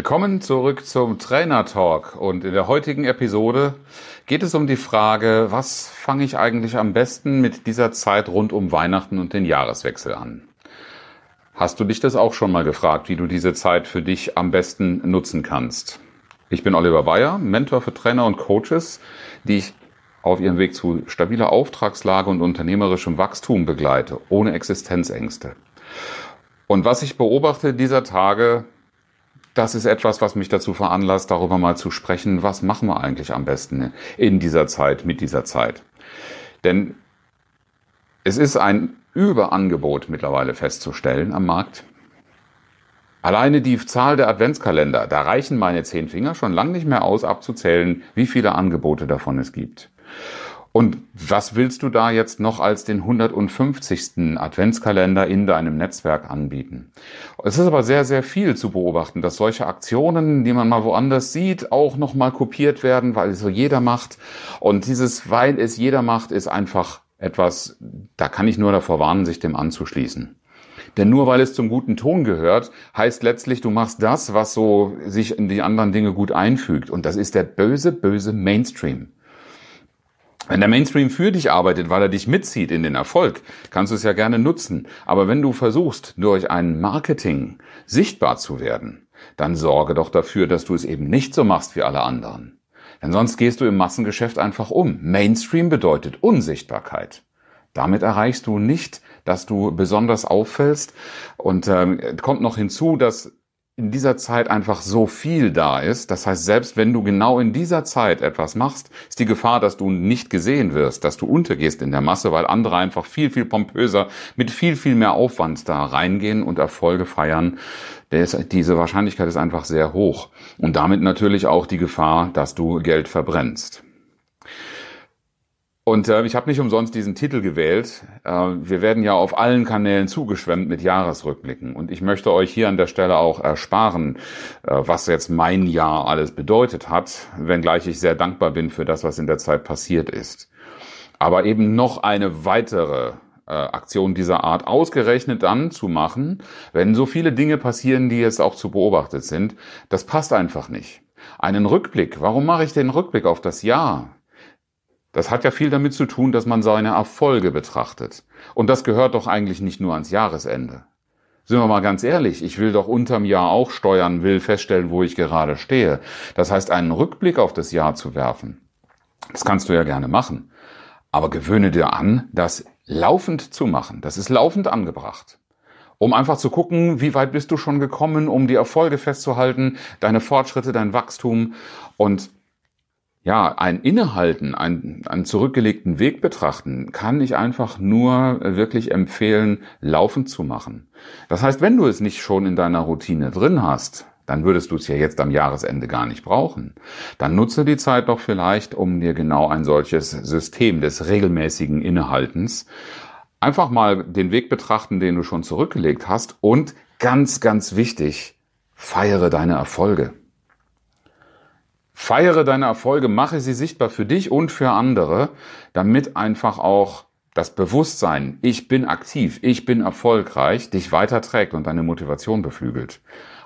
Willkommen zurück zum Trainer Talk und in der heutigen Episode geht es um die Frage, was fange ich eigentlich am besten mit dieser Zeit rund um Weihnachten und den Jahreswechsel an? Hast du dich das auch schon mal gefragt, wie du diese Zeit für dich am besten nutzen kannst? Ich bin Oliver Bayer, Mentor für Trainer und Coaches, die ich auf ihrem Weg zu stabiler Auftragslage und unternehmerischem Wachstum begleite, ohne Existenzängste. Und was ich beobachte dieser Tage, das ist etwas, was mich dazu veranlasst, darüber mal zu sprechen, was machen wir eigentlich am besten in dieser Zeit, mit dieser Zeit. Denn es ist ein Überangebot mittlerweile festzustellen am Markt. Alleine die Zahl der Adventskalender, da reichen meine zehn Finger schon lang nicht mehr aus, abzuzählen, wie viele Angebote davon es gibt. Und was willst du da jetzt noch als den 150. Adventskalender in deinem Netzwerk anbieten? Es ist aber sehr, sehr viel zu beobachten, dass solche Aktionen, die man mal woanders sieht, auch nochmal kopiert werden, weil es so jeder macht. Und dieses, weil es jeder macht, ist einfach etwas, da kann ich nur davor warnen, sich dem anzuschließen. Denn nur weil es zum guten Ton gehört, heißt letztlich, du machst das, was so sich in die anderen Dinge gut einfügt. Und das ist der böse, böse Mainstream. Wenn der Mainstream für dich arbeitet, weil er dich mitzieht in den Erfolg, kannst du es ja gerne nutzen. Aber wenn du versuchst, durch ein Marketing sichtbar zu werden, dann sorge doch dafür, dass du es eben nicht so machst wie alle anderen. Denn sonst gehst du im Massengeschäft einfach um. Mainstream bedeutet Unsichtbarkeit. Damit erreichst du nicht, dass du besonders auffällst. Und äh, kommt noch hinzu, dass in dieser Zeit einfach so viel da ist. Das heißt, selbst wenn du genau in dieser Zeit etwas machst, ist die Gefahr, dass du nicht gesehen wirst, dass du untergehst in der Masse, weil andere einfach viel, viel pompöser, mit viel, viel mehr Aufwand da reingehen und Erfolge feiern. Diese Wahrscheinlichkeit ist einfach sehr hoch. Und damit natürlich auch die Gefahr, dass du Geld verbrennst. Und äh, ich habe nicht umsonst diesen Titel gewählt. Äh, wir werden ja auf allen Kanälen zugeschwemmt mit Jahresrückblicken. Und ich möchte euch hier an der Stelle auch ersparen, äh, was jetzt mein Jahr alles bedeutet hat, wenngleich ich sehr dankbar bin für das, was in der Zeit passiert ist. Aber eben noch eine weitere äh, Aktion dieser Art ausgerechnet dann zu machen, wenn so viele Dinge passieren, die jetzt auch zu beobachtet sind, das passt einfach nicht. Einen Rückblick, warum mache ich den Rückblick auf das Jahr? Das hat ja viel damit zu tun, dass man seine Erfolge betrachtet. Und das gehört doch eigentlich nicht nur ans Jahresende. Sind wir mal ganz ehrlich, ich will doch unterm Jahr auch steuern, will feststellen, wo ich gerade stehe. Das heißt, einen Rückblick auf das Jahr zu werfen. Das kannst du ja gerne machen. Aber gewöhne dir an, das laufend zu machen. Das ist laufend angebracht. Um einfach zu gucken, wie weit bist du schon gekommen, um die Erfolge festzuhalten, deine Fortschritte, dein Wachstum und ja, ein Innehalten, ein, einen zurückgelegten Weg betrachten, kann ich einfach nur wirklich empfehlen, laufend zu machen. Das heißt, wenn du es nicht schon in deiner Routine drin hast, dann würdest du es ja jetzt am Jahresende gar nicht brauchen. Dann nutze die Zeit doch vielleicht, um dir genau ein solches System des regelmäßigen Innehaltens einfach mal den Weg betrachten, den du schon zurückgelegt hast und ganz, ganz wichtig, feiere deine Erfolge. Feiere deine Erfolge, mache sie sichtbar für dich und für andere, damit einfach auch das Bewusstsein, ich bin aktiv, ich bin erfolgreich, dich weiterträgt und deine Motivation beflügelt.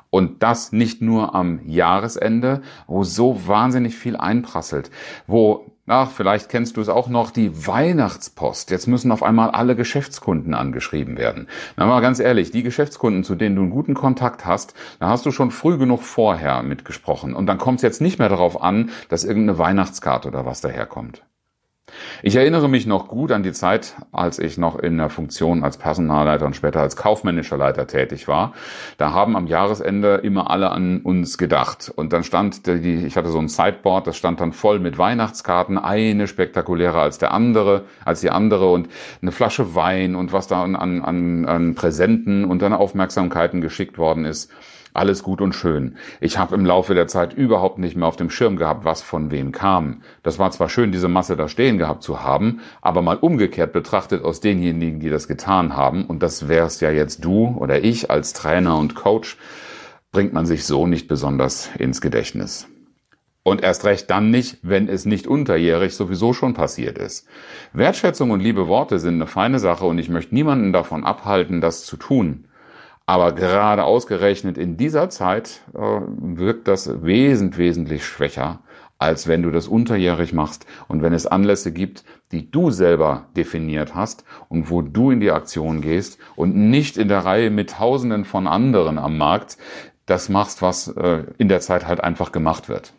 Und das nicht nur am Jahresende, wo so wahnsinnig viel einprasselt, wo Ach, vielleicht kennst du es auch noch, die Weihnachtspost. Jetzt müssen auf einmal alle Geschäftskunden angeschrieben werden. Na mal ganz ehrlich, die Geschäftskunden, zu denen du einen guten Kontakt hast, da hast du schon früh genug vorher mitgesprochen. Und dann kommt es jetzt nicht mehr darauf an, dass irgendeine Weihnachtskarte oder was daherkommt. Ich erinnere mich noch gut an die Zeit, als ich noch in der Funktion als Personalleiter und später als kaufmännischer Leiter tätig war. Da haben am Jahresende immer alle an uns gedacht. Und dann stand die, ich hatte so ein Sideboard, das stand dann voll mit Weihnachtskarten, eine spektakulärer als der andere, als die andere und eine Flasche Wein und was da an, an, an Präsenten und dann Aufmerksamkeiten geschickt worden ist. Alles gut und schön. Ich habe im Laufe der Zeit überhaupt nicht mehr auf dem Schirm gehabt, was von wem kam. Das war zwar schön, diese Masse da stehen gehabt zu haben, aber mal umgekehrt betrachtet aus denjenigen, die das getan haben, und das wär's ja jetzt du oder ich als Trainer und Coach, bringt man sich so nicht besonders ins Gedächtnis. Und erst recht dann nicht, wenn es nicht unterjährig sowieso schon passiert ist. Wertschätzung und liebe Worte sind eine feine Sache und ich möchte niemanden davon abhalten, das zu tun. Aber gerade ausgerechnet in dieser Zeit äh, wirkt das wesentlich, wesentlich schwächer, als wenn du das unterjährig machst und wenn es Anlässe gibt, die du selber definiert hast und wo du in die Aktion gehst und nicht in der Reihe mit Tausenden von anderen am Markt das machst, was äh, in der Zeit halt einfach gemacht wird.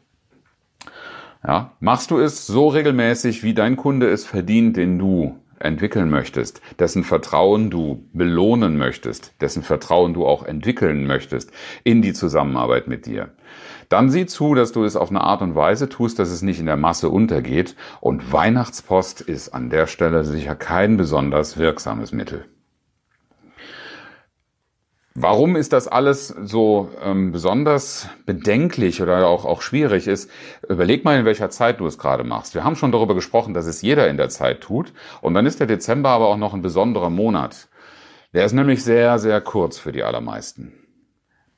Ja, machst du es so regelmäßig, wie dein Kunde es verdient, den du entwickeln möchtest, dessen Vertrauen du belohnen möchtest, dessen Vertrauen du auch entwickeln möchtest in die Zusammenarbeit mit dir. Dann sieh zu, dass du es auf eine Art und Weise tust, dass es nicht in der Masse untergeht. Und Weihnachtspost ist an der Stelle sicher kein besonders wirksames Mittel. Warum ist das alles so ähm, besonders bedenklich oder auch, auch schwierig ist? Überleg mal, in welcher Zeit du es gerade machst. Wir haben schon darüber gesprochen, dass es jeder in der Zeit tut. Und dann ist der Dezember aber auch noch ein besonderer Monat. Der ist nämlich sehr, sehr kurz für die allermeisten.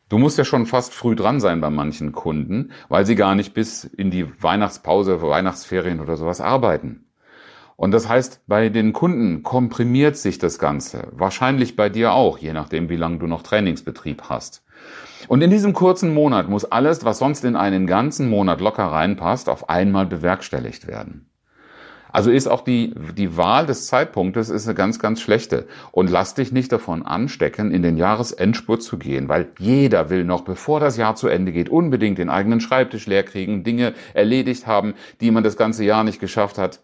Du musst ja schon fast früh dran sein bei manchen Kunden, weil sie gar nicht bis in die Weihnachtspause, Weihnachtsferien oder sowas arbeiten. Und das heißt, bei den Kunden komprimiert sich das Ganze. Wahrscheinlich bei dir auch, je nachdem, wie lange du noch Trainingsbetrieb hast. Und in diesem kurzen Monat muss alles, was sonst in einen ganzen Monat locker reinpasst, auf einmal bewerkstelligt werden. Also ist auch die, die Wahl des Zeitpunktes ist eine ganz, ganz schlechte. Und lass dich nicht davon anstecken, in den Jahresendspurt zu gehen, weil jeder will noch, bevor das Jahr zu Ende geht, unbedingt den eigenen Schreibtisch leer kriegen, Dinge erledigt haben, die man das ganze Jahr nicht geschafft hat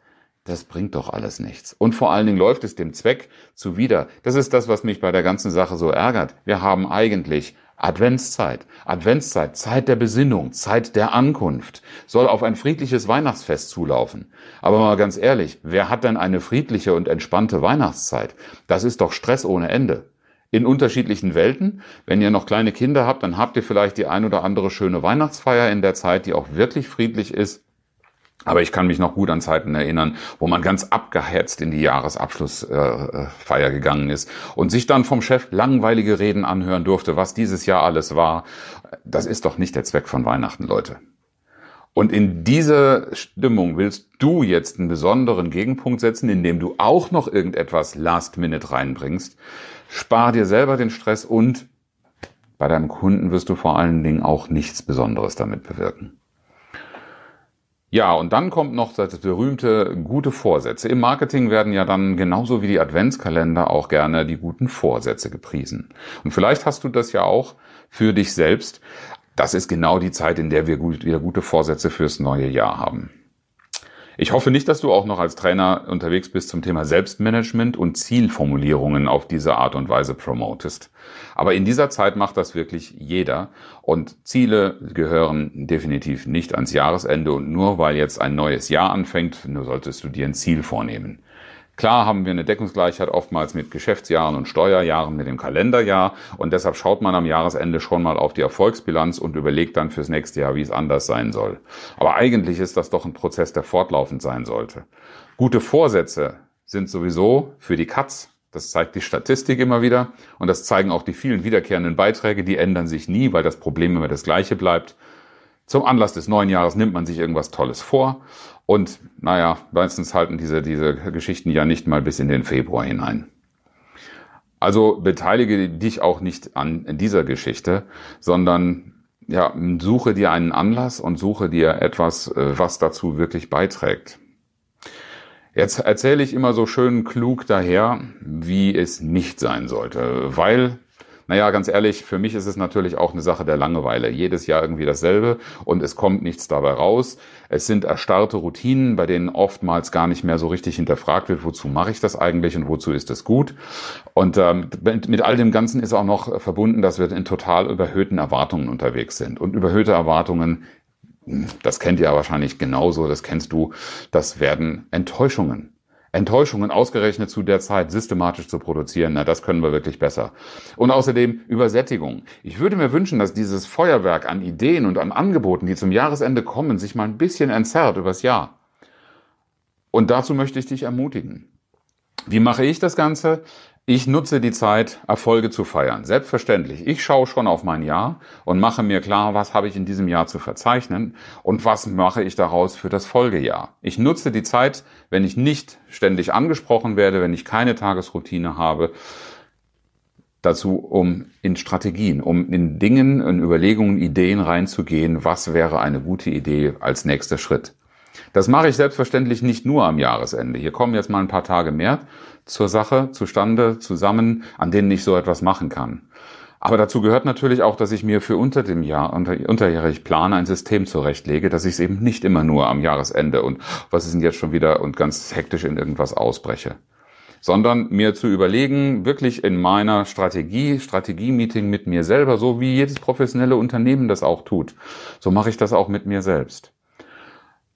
das bringt doch alles nichts. Und vor allen Dingen läuft es dem Zweck zuwider. Das ist das, was mich bei der ganzen Sache so ärgert. Wir haben eigentlich Adventszeit. Adventszeit, Zeit der Besinnung, Zeit der Ankunft, soll auf ein friedliches Weihnachtsfest zulaufen. Aber mal ganz ehrlich, wer hat denn eine friedliche und entspannte Weihnachtszeit? Das ist doch Stress ohne Ende. In unterschiedlichen Welten. Wenn ihr noch kleine Kinder habt, dann habt ihr vielleicht die ein oder andere schöne Weihnachtsfeier in der Zeit, die auch wirklich friedlich ist. Aber ich kann mich noch gut an Zeiten erinnern, wo man ganz abgehetzt in die Jahresabschlussfeier gegangen ist und sich dann vom Chef langweilige Reden anhören durfte, was dieses Jahr alles war. Das ist doch nicht der Zweck von Weihnachten, Leute. Und in diese Stimmung willst du jetzt einen besonderen Gegenpunkt setzen, indem du auch noch irgendetwas Last Minute reinbringst. Spar dir selber den Stress und bei deinem Kunden wirst du vor allen Dingen auch nichts Besonderes damit bewirken. Ja, und dann kommt noch das berühmte gute Vorsätze. Im Marketing werden ja dann genauso wie die Adventskalender auch gerne die guten Vorsätze gepriesen. Und vielleicht hast du das ja auch für dich selbst. Das ist genau die Zeit, in der wir wieder gute Vorsätze fürs neue Jahr haben. Ich hoffe nicht, dass du auch noch als Trainer unterwegs bist zum Thema Selbstmanagement und Zielformulierungen auf diese Art und Weise promotest. Aber in dieser Zeit macht das wirklich jeder und Ziele gehören definitiv nicht ans Jahresende und nur weil jetzt ein neues Jahr anfängt, nur solltest du dir ein Ziel vornehmen. Klar haben wir eine Deckungsgleichheit oftmals mit Geschäftsjahren und Steuerjahren, mit dem Kalenderjahr und deshalb schaut man am Jahresende schon mal auf die Erfolgsbilanz und überlegt dann fürs nächste Jahr, wie es anders sein soll. Aber eigentlich ist das doch ein Prozess, der fortlaufend sein sollte. Gute Vorsätze sind sowieso für die Katz. Das zeigt die Statistik immer wieder und das zeigen auch die vielen wiederkehrenden Beiträge, die ändern sich nie, weil das Problem immer das gleiche bleibt. Zum Anlass des neuen Jahres nimmt man sich irgendwas Tolles vor und naja, meistens halten diese, diese Geschichten ja nicht mal bis in den Februar hinein. Also beteilige dich auch nicht an dieser Geschichte, sondern ja, suche dir einen Anlass und suche dir etwas, äh, was dazu wirklich beiträgt. Jetzt erzähle ich immer so schön klug daher, wie es nicht sein sollte, weil naja, ganz ehrlich, für mich ist es natürlich auch eine Sache der Langeweile. Jedes Jahr irgendwie dasselbe und es kommt nichts dabei raus. Es sind erstarrte Routinen, bei denen oftmals gar nicht mehr so richtig hinterfragt wird, wozu mache ich das eigentlich und wozu ist es gut. Und ähm, mit all dem Ganzen ist auch noch verbunden, dass wir in total überhöhten Erwartungen unterwegs sind. Und überhöhte Erwartungen, das kennt ihr ja wahrscheinlich genauso, das kennst du, das werden Enttäuschungen. Enttäuschungen ausgerechnet zu der Zeit systematisch zu produzieren, na, das können wir wirklich besser. Und außerdem Übersättigung. Ich würde mir wünschen, dass dieses Feuerwerk an Ideen und an Angeboten, die zum Jahresende kommen, sich mal ein bisschen entzerrt übers Jahr. Und dazu möchte ich dich ermutigen. Wie mache ich das Ganze? Ich nutze die Zeit, Erfolge zu feiern. Selbstverständlich. Ich schaue schon auf mein Jahr und mache mir klar, was habe ich in diesem Jahr zu verzeichnen und was mache ich daraus für das Folgejahr. Ich nutze die Zeit, wenn ich nicht ständig angesprochen werde, wenn ich keine Tagesroutine habe, dazu, um in Strategien, um in Dingen, in Überlegungen, Ideen reinzugehen, was wäre eine gute Idee als nächster Schritt. Das mache ich selbstverständlich nicht nur am Jahresende. Hier kommen jetzt mal ein paar Tage mehr zur Sache zustande zusammen, an denen ich so etwas machen kann. Aber dazu gehört natürlich auch, dass ich mir für unter dem Jahr, unter, unterjährig plane, ein System zurechtlege, dass ich es eben nicht immer nur am Jahresende und was ist denn jetzt schon wieder und ganz hektisch in irgendwas ausbreche. Sondern mir zu überlegen, wirklich in meiner Strategie, Strategie-Meeting mit mir selber, so wie jedes professionelle Unternehmen das auch tut. So mache ich das auch mit mir selbst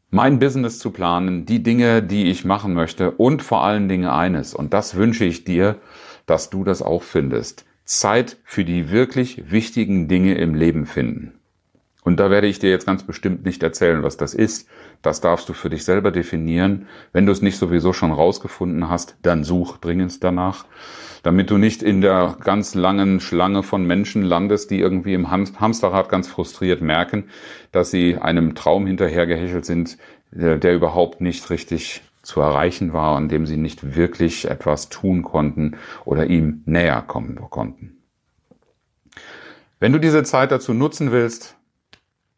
mein Business zu planen, die Dinge, die ich machen möchte und vor allen Dingen eines, und das wünsche ich dir, dass du das auch findest, Zeit für die wirklich wichtigen Dinge im Leben finden. Und da werde ich dir jetzt ganz bestimmt nicht erzählen, was das ist. Das darfst du für dich selber definieren. Wenn du es nicht sowieso schon rausgefunden hast, dann such dringend danach damit du nicht in der ganz langen Schlange von Menschen landest, die irgendwie im Hamsterrad ganz frustriert merken, dass sie einem Traum hinterhergehechelt sind, der, der überhaupt nicht richtig zu erreichen war, an dem sie nicht wirklich etwas tun konnten oder ihm näher kommen konnten. Wenn du diese Zeit dazu nutzen willst,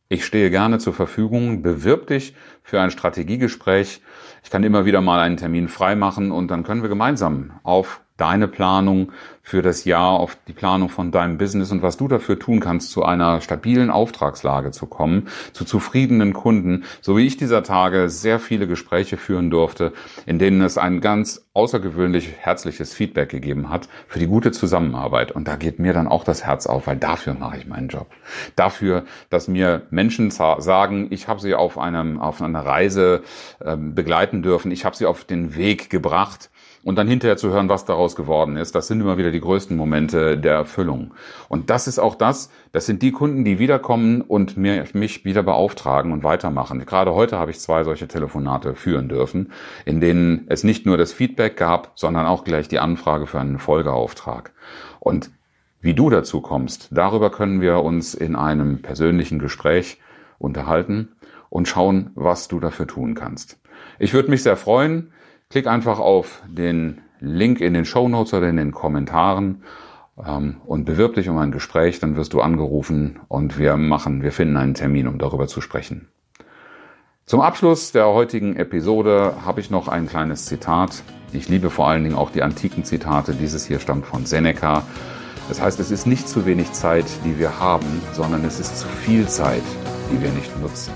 ich stehe gerne zur Verfügung, bewirb dich für ein Strategiegespräch. Ich kann immer wieder mal einen Termin freimachen und dann können wir gemeinsam auf deine Planung für das Jahr, auf die Planung von deinem Business und was du dafür tun kannst, zu einer stabilen Auftragslage zu kommen, zu zufriedenen Kunden, so wie ich dieser Tage sehr viele Gespräche führen durfte, in denen es ein ganz außergewöhnlich herzliches Feedback gegeben hat für die gute Zusammenarbeit. Und da geht mir dann auch das Herz auf, weil dafür mache ich meinen Job. Dafür, dass mir Menschen sagen, ich habe sie auf einem auf einer Reise äh, begleiten dürfen, ich habe sie auf den Weg gebracht und dann hinterher zu hören, was daraus geworden ist, das sind immer wieder die größten Momente der Erfüllung. Und das ist auch das, das sind die Kunden, die wiederkommen und mir, mich wieder beauftragen und weitermachen. Gerade heute habe ich zwei solche Telefonate führen dürfen, in denen es nicht nur das Feedback gab, sondern auch gleich die Anfrage für einen Folgeauftrag. Und wie du dazu kommst, darüber können wir uns in einem persönlichen Gespräch unterhalten und schauen, was du dafür tun kannst. Ich würde mich sehr freuen, Klick einfach auf den Link in den Show Notes oder in den Kommentaren ähm, und bewirb dich um ein Gespräch, dann wirst du angerufen und wir machen, wir finden einen Termin, um darüber zu sprechen. Zum Abschluss der heutigen Episode habe ich noch ein kleines Zitat. Ich liebe vor allen Dingen auch die antiken Zitate. Dieses hier stammt von Seneca. Das heißt, es ist nicht zu wenig Zeit, die wir haben, sondern es ist zu viel Zeit, die wir nicht nutzen.